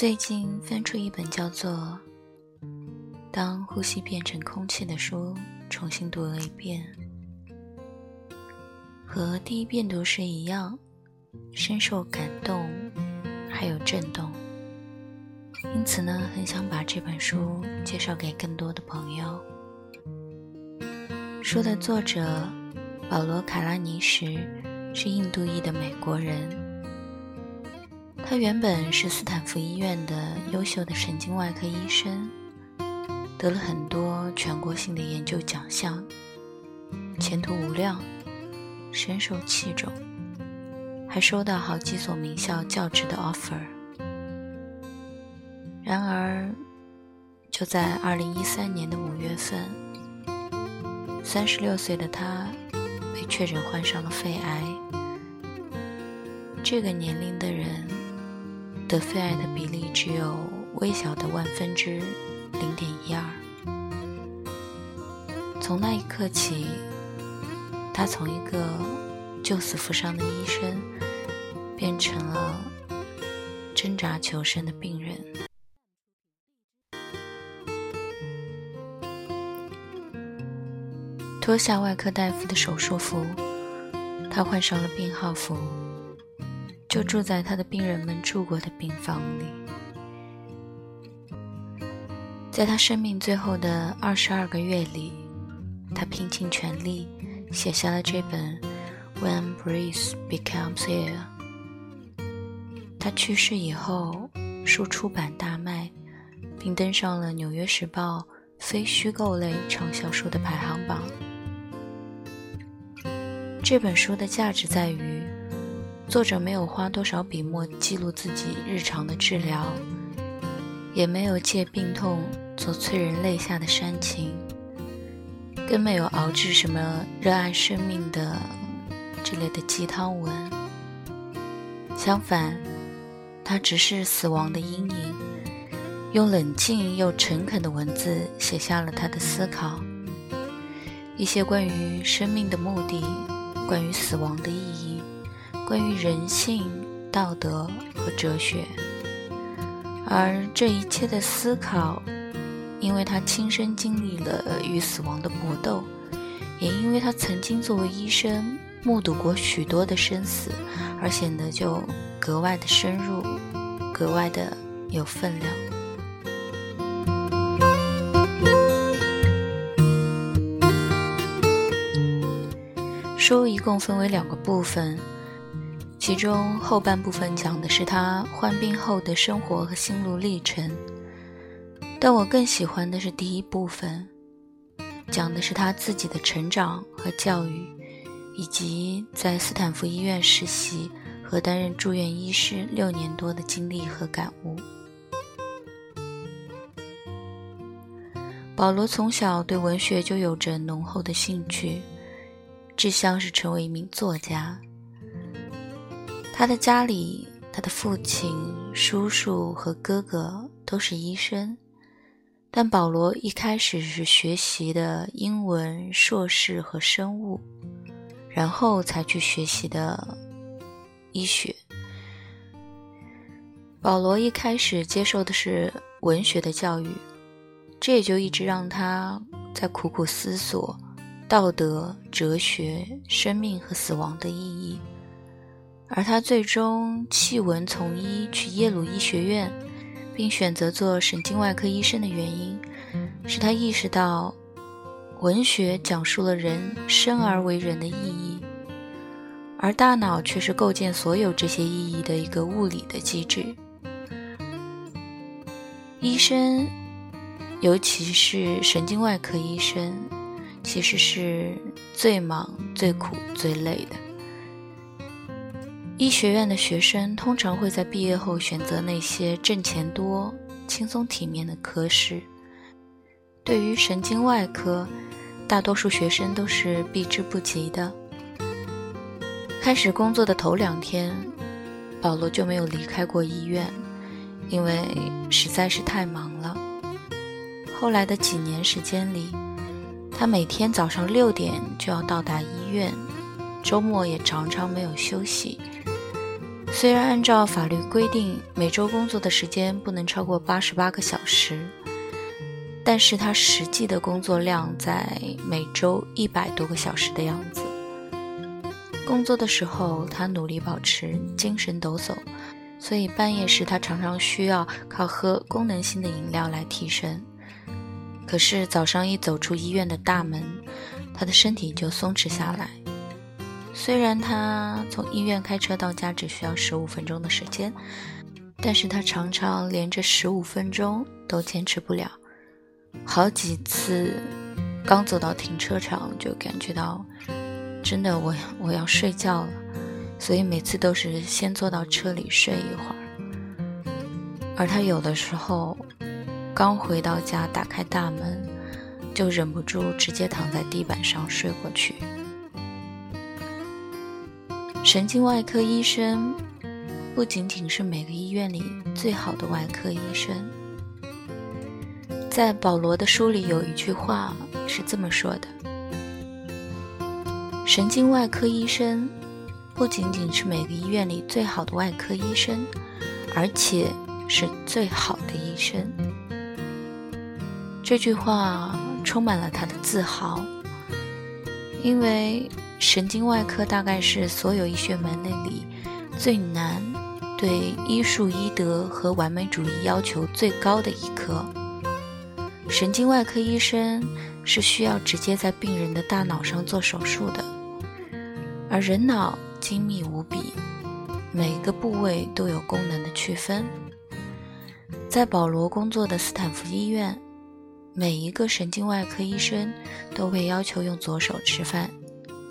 最近翻出一本叫做《当呼吸变成空气》的书，重新读了一遍，和第一遍读时一样，深受感动，还有震动。因此呢，很想把这本书介绍给更多的朋友。书的作者保罗·卡拉尼什是印度裔的美国人。他原本是斯坦福医院的优秀的神经外科医生，得了很多全国性的研究奖项，前途无量，深受器重，还收到好几所名校教职的 offer。然而，就在二零一三年的五月份，三十六岁的他被确诊患上了肺癌。这个年龄的人。得肺癌的比例只有微小的万分之零点一二。从那一刻起，他从一个救死扶伤的医生，变成了挣扎求生的病人。脱下外科大夫的手术服，他换上了病号服。就住在他的病人们住过的病房里，在他生命最后的二十二个月里，他拼尽全力写下了这本《When Breeze Becomes Air》。他去世以后，书出版大卖，并登上了《纽约时报》非虚构类畅销书的排行榜。这本书的价值在于。作者没有花多少笔墨记录自己日常的治疗，也没有借病痛做催人泪下的煽情，更没有熬制什么热爱生命的这类的鸡汤文。相反，他直视死亡的阴影，用冷静又诚恳的文字写下了他的思考，一些关于生命的目的，关于死亡的意义。关于人性、道德和哲学，而这一切的思考，因为他亲身经历了与死亡的搏斗，也因为他曾经作为医生目睹过许多的生死，而显得就格外的深入，格外的有分量。书一共分为两个部分。其中后半部分讲的是他患病后的生活和心路历程，但我更喜欢的是第一部分，讲的是他自己的成长和教育，以及在斯坦福医院实习和担任住院医师六年多的经历和感悟。保罗从小对文学就有着浓厚的兴趣，志向是成为一名作家。他的家里，他的父亲、叔叔和哥哥都是医生，但保罗一开始是学习的英文硕士和生物，然后才去学习的医学。保罗一开始接受的是文学的教育，这也就一直让他在苦苦思索道德、哲学、生命和死亡的意义。而他最终弃文从医去耶鲁医学院，并选择做神经外科医生的原因，是他意识到，文学讲述了人生而为人的意义，而大脑却是构建所有这些意义的一个物理的机制。医生，尤其是神经外科医生，其实是最忙、最苦、最累的。医学院的学生通常会在毕业后选择那些挣钱多、轻松体面的科室。对于神经外科，大多数学生都是避之不及的。开始工作的头两天，保罗就没有离开过医院，因为实在是太忙了。后来的几年时间里，他每天早上六点就要到达医院，周末也常常没有休息。虽然按照法律规定，每周工作的时间不能超过八十八个小时，但是他实际的工作量在每周一百多个小时的样子。工作的时候，他努力保持精神抖擞，所以半夜时他常常需要靠喝功能性的饮料来提神。可是早上一走出医院的大门，他的身体就松弛下来。虽然他从医院开车到家只需要十五分钟的时间，但是他常常连着十五分钟都坚持不了。好几次刚走到停车场就感觉到。真的，我我要睡觉了，所以每次都是先坐到车里睡一会儿。而他有的时候刚回到家，打开大门，就忍不住直接躺在地板上睡过去。神经外科医生不仅仅是每个医院里最好的外科医生，在保罗的书里有一句话是这么说的。神经外科医生不仅仅是每个医院里最好的外科医生，而且是最好的医生。这句话充满了他的自豪，因为神经外科大概是所有医学门类里最难、对医术医德和完美主义要求最高的一科。神经外科医生是需要直接在病人的大脑上做手术的。而人脑精密无比，每个部位都有功能的区分。在保罗工作的斯坦福医院，每一个神经外科医生都被要求用左手吃饭，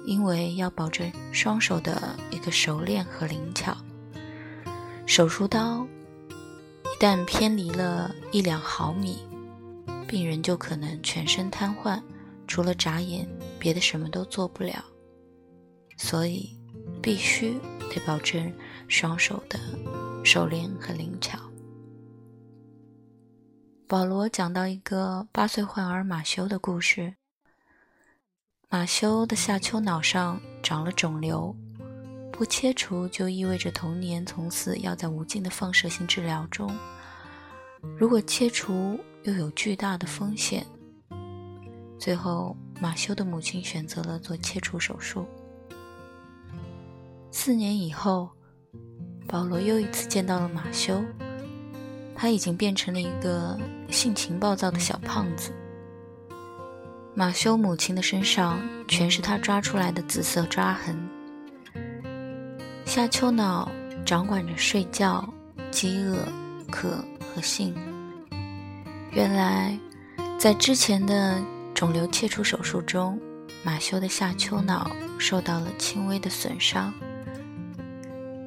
因为要保证双手的一个熟练和灵巧。手术刀一旦偏离了一两毫米，病人就可能全身瘫痪，除了眨眼，别的什么都做不了。所以，必须得保证双手的熟练和灵巧。保罗讲到一个八岁患儿马修的故事。马修的下丘脑上长了肿瘤，不切除就意味着童年从此要在无尽的放射性治疗中；如果切除，又有巨大的风险。最后，马修的母亲选择了做切除手术。四年以后，保罗又一次见到了马修。他已经变成了一个性情暴躁的小胖子。马修母亲的身上全是他抓出来的紫色抓痕。下丘脑掌管着睡觉、饥饿、渴和性。原来，在之前的肿瘤切除手术中，马修的下丘脑受到了轻微的损伤。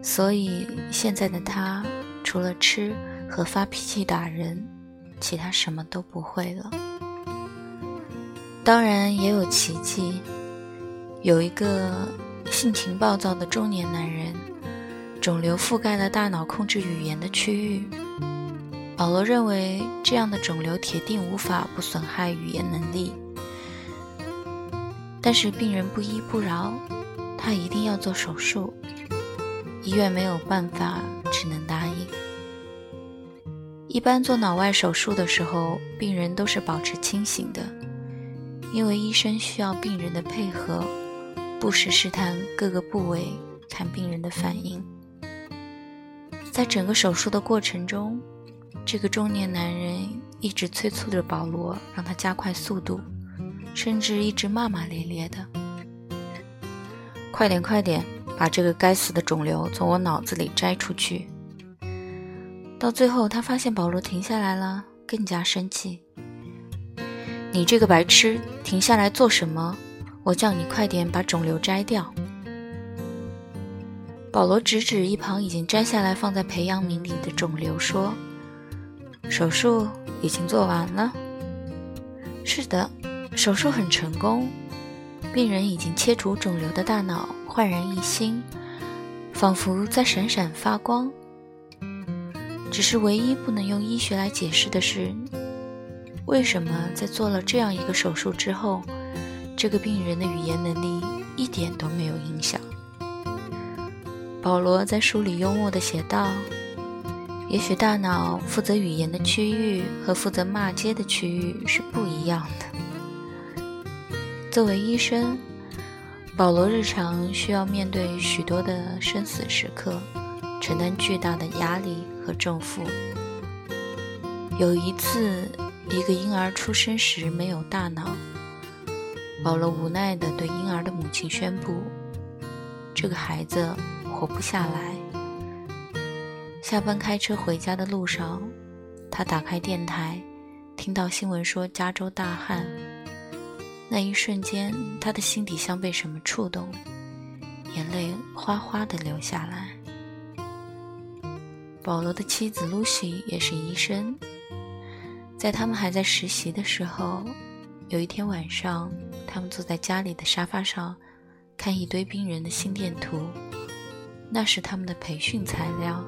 所以现在的他，除了吃和发脾气打人，其他什么都不会了。当然也有奇迹，有一个性情暴躁的中年男人，肿瘤覆盖了大脑控制语言的区域。保罗认为这样的肿瘤铁定无法不损害语言能力，但是病人不依不饶，他一定要做手术。医院没有办法，只能答应。一般做脑外手术的时候，病人都是保持清醒的，因为医生需要病人的配合，不时试探各个部位，看病人的反应。在整个手术的过程中，这个中年男人一直催促着保罗，让他加快速度，甚至一直骂骂咧咧的：“快点，快点！”把这个该死的肿瘤从我脑子里摘出去。到最后，他发现保罗停下来了，更加生气：“你这个白痴，停下来做什么？我叫你快点把肿瘤摘掉。”保罗指指一旁已经摘下来放在培养皿里的肿瘤，说：“手术已经做完了。”“是的，手术很成功，病人已经切除肿瘤的大脑。”焕然一新，仿佛在闪闪发光。只是唯一不能用医学来解释的是，为什么在做了这样一个手术之后，这个病人的语言能力一点都没有影响？保罗在书里幽默地写道：“也许大脑负责语言的区域和负责骂街的区域是不一样的。”作为医生，保罗日常需要面对许多的生死时刻，承担巨大的压力和重负。有一次，一个婴儿出生时没有大脑，保罗无奈地对婴儿的母亲宣布：“这个孩子。”活不下来。下班开车回家的路上，他打开电台，听到新闻说加州大旱。那一瞬间，他的心底像被什么触动，眼泪哗哗地流下来。保罗的妻子露西也是医生，在他们还在实习的时候，有一天晚上，他们坐在家里的沙发上，看一堆病人的心电图。那是他们的培训材料。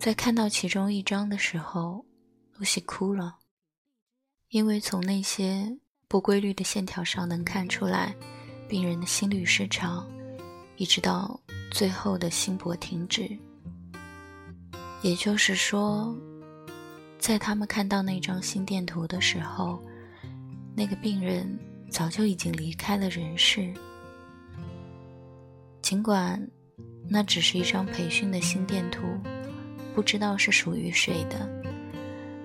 在看到其中一张的时候，露西哭了，因为从那些不规律的线条上能看出来，病人的心律失常，一直到最后的心搏停止。也就是说，在他们看到那张心电图的时候，那个病人早就已经离开了人世。尽管。那只是一张培训的心电图，不知道是属于谁的。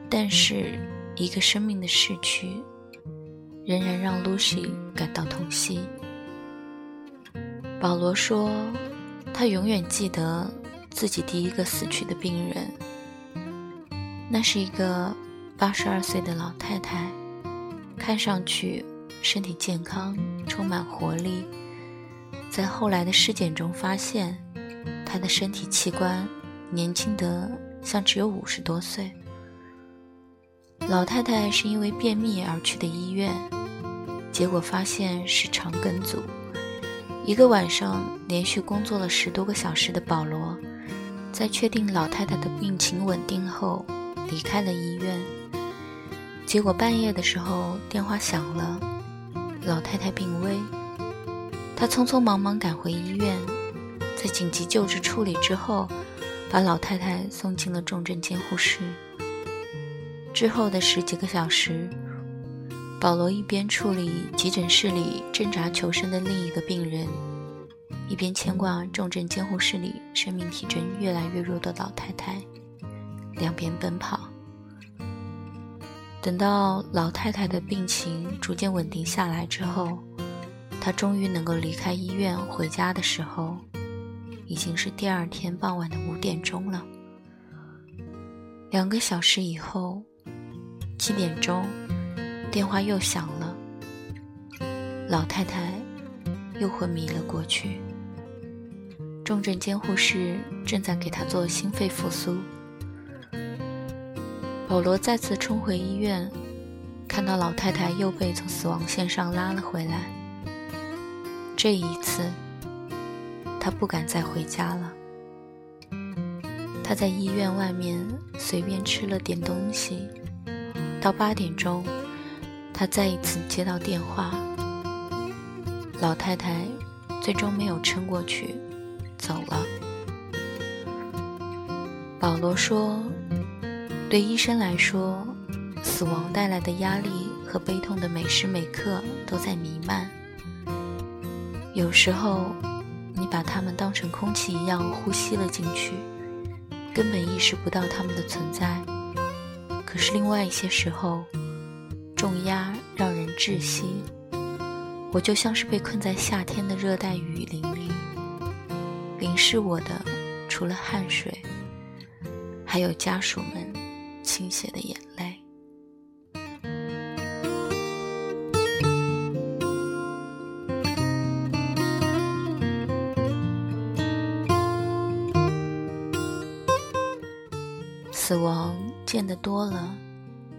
但是，一个生命的逝去，仍然让露西感到痛惜。保罗说，他永远记得自己第一个死去的病人。那是一个八十二岁的老太太，看上去身体健康，充满活力。在后来的尸检中发现。她的身体器官年轻得像只有五十多岁。老太太是因为便秘而去的医院，结果发现是肠梗阻。一个晚上连续工作了十多个小时的保罗，在确定老太太的病情稳定后，离开了医院。结果半夜的时候电话响了，老太太病危，他匆匆忙忙赶回医院。在紧急救治处理之后，把老太太送进了重症监护室。之后的十几个小时，保罗一边处理急诊室里挣扎求生的另一个病人，一边牵挂重症监护室里生命体征越来越弱的老太太，两边奔跑。等到老太太的病情逐渐稳定下来之后，她终于能够离开医院回家的时候。已经是第二天傍晚的五点钟了。两个小时以后，七点钟，电话又响了。老太太又昏迷了过去。重症监护室正在给她做心肺复苏。保罗再次冲回医院，看到老太太又被从死亡线上拉了回来。这一次。他不敢再回家了。他在医院外面随便吃了点东西。到八点钟，他再一次接到电话。老太太最终没有撑过去，走了。保罗说：“对医生来说，死亡带来的压力和悲痛的每时每刻都在弥漫。有时候。”你把它们当成空气一样呼吸了进去，根本意识不到它们的存在。可是另外一些时候，重压让人窒息。我就像是被困在夏天的热带雨林里，淋湿我的除了汗水，还有家属们倾泻的眼泪。死亡见得多了，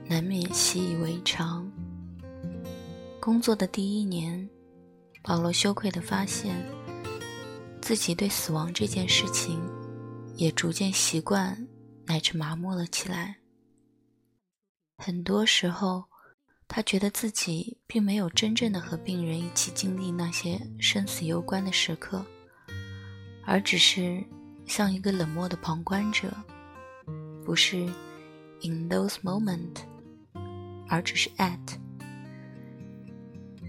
难免习以为常。工作的第一年，保罗羞愧地发现，自己对死亡这件事情也逐渐习惯乃至麻木了起来。很多时候，他觉得自己并没有真正的和病人一起经历那些生死攸关的时刻，而只是像一个冷漠的旁观者，不是 in those moment，而只是 at。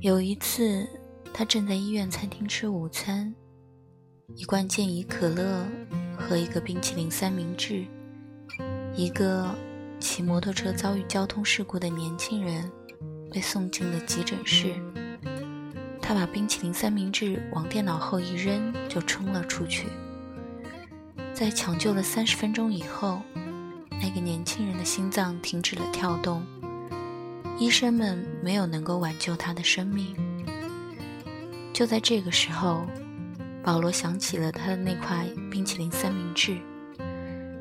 有一次，他正在医院餐厅吃午餐，一罐健怡可乐和一个冰淇淋三明治，一个骑摩托车遭遇交通事故的年轻人被送进了急诊室。他把冰淇淋三明治往电脑后一扔，就冲了出去。在抢救了三十分钟以后，那个年轻人的心脏停止了跳动，医生们没有能够挽救他的生命。就在这个时候，保罗想起了他的那块冰淇淋三明治，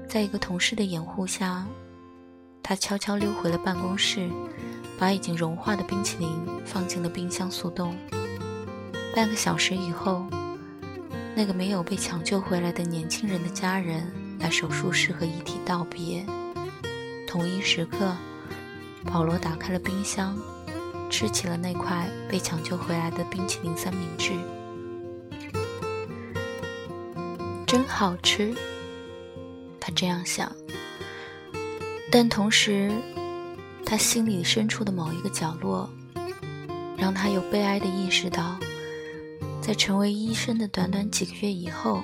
在一个同事的掩护下，他悄悄溜回了办公室，把已经融化的冰淇淋放进了冰箱速冻。半个小时以后，那个没有被抢救回来的年轻人的家人来手术室和遗体道别。同一时刻，保罗打开了冰箱，吃起了那块被抢救回来的冰淇淋三明治，真好吃。他这样想，但同时，他心里深处的某一个角落，让他又悲哀的意识到。在成为医生的短短几个月以后，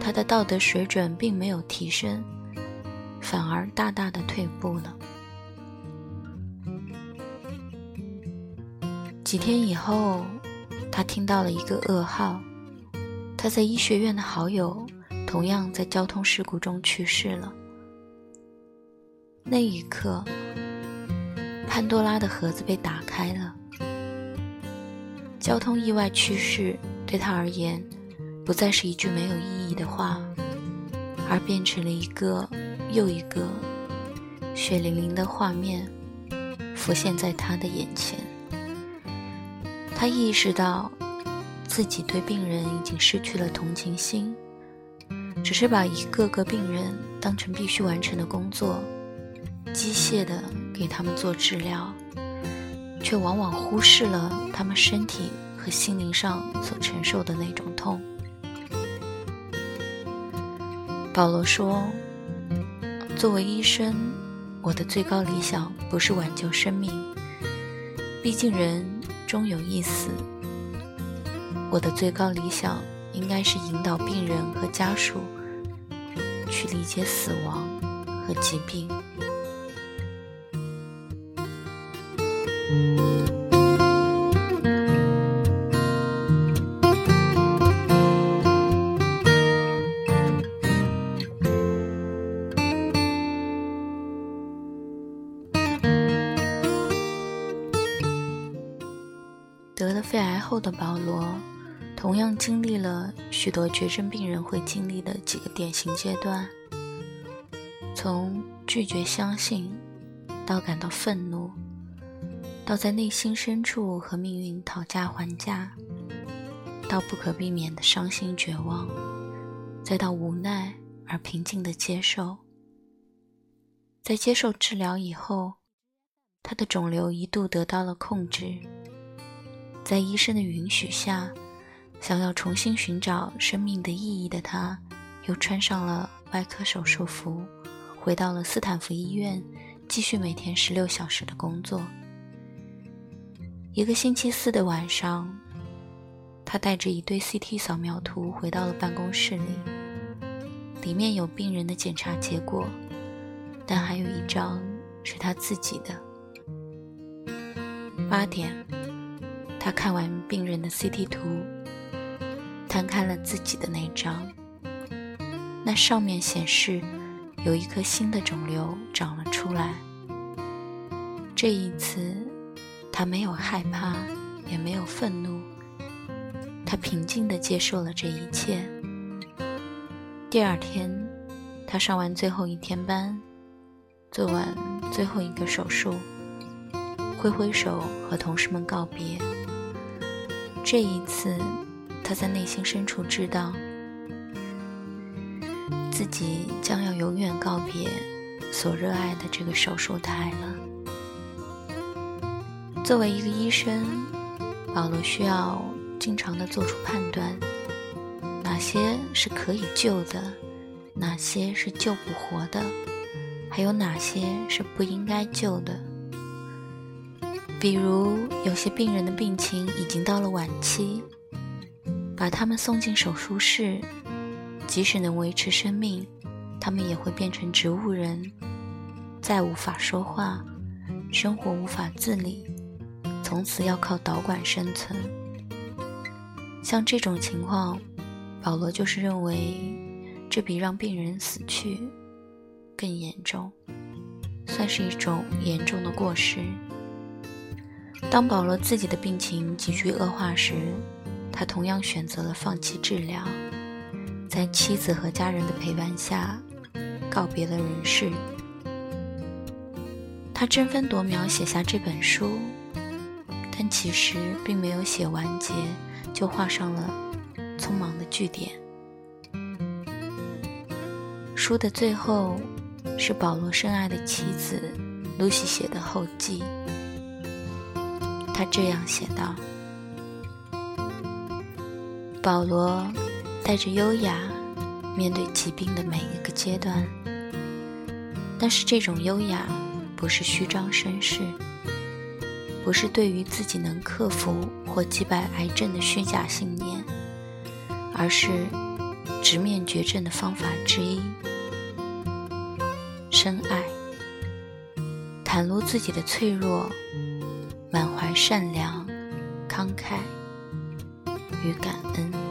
他的道德水准并没有提升，反而大大的退步了。几天以后，他听到了一个噩耗：他在医学院的好友同样在交通事故中去世了。那一刻，潘多拉的盒子被打开了。交通意外去世对他而言，不再是一句没有意义的话，而变成了一个又一个血淋淋的画面，浮现在他的眼前。他意识到，自己对病人已经失去了同情心，只是把一个个病人当成必须完成的工作，机械的给他们做治疗。却往往忽视了他们身体和心灵上所承受的那种痛。保罗说：“作为医生，我的最高理想不是挽救生命，毕竟人终有一死。我的最高理想应该是引导病人和家属去理解死亡和疾病。”得了肺癌后的保罗，同样经历了许多绝症病人会经历的几个典型阶段：从拒绝相信，到感到愤怒。到在内心深处和命运讨价还价，到不可避免的伤心绝望，再到无奈而平静的接受。在接受治疗以后，他的肿瘤一度得到了控制。在医生的允许下，想要重新寻找生命的意义的他，又穿上了外科手术服，回到了斯坦福医院，继续每天十六小时的工作。一个星期四的晚上，他带着一堆 CT 扫描图回到了办公室里。里面有病人的检查结果，但还有一张是他自己的。八点，他看完病人的 CT 图，摊开了自己的那张。那上面显示有一颗新的肿瘤长了出来。这一次。他没有害怕，也没有愤怒，他平静地接受了这一切。第二天，他上完最后一天班，做完最后一个手术，挥挥手和同事们告别。这一次，他在内心深处知道，自己将要永远告别所热爱的这个手术台了。作为一个医生，保罗需要经常的做出判断，哪些是可以救的，哪些是救不活的，还有哪些是不应该救的。比如，有些病人的病情已经到了晚期，把他们送进手术室，即使能维持生命，他们也会变成植物人，再无法说话，生活无法自理，从此要靠导管生存。像这种情况，保罗就是认为，这比让病人死去更严重，算是一种严重的过失。当保罗自己的病情急剧恶化时，他同样选择了放弃治疗，在妻子和家人的陪伴下告别了人世。他争分夺秒写下这本书，但其实并没有写完结，就画上了匆忙的句点。书的最后是保罗深爱的妻子露西写的后记。他这样写道：“保罗带着优雅面对疾病的每一个阶段，但是这种优雅不是虚张声势，不是对于自己能克服或击败癌症的虚假信念，而是直面绝症的方法之一——深爱，袒露自己的脆弱。”满怀善良、慷慨与感恩。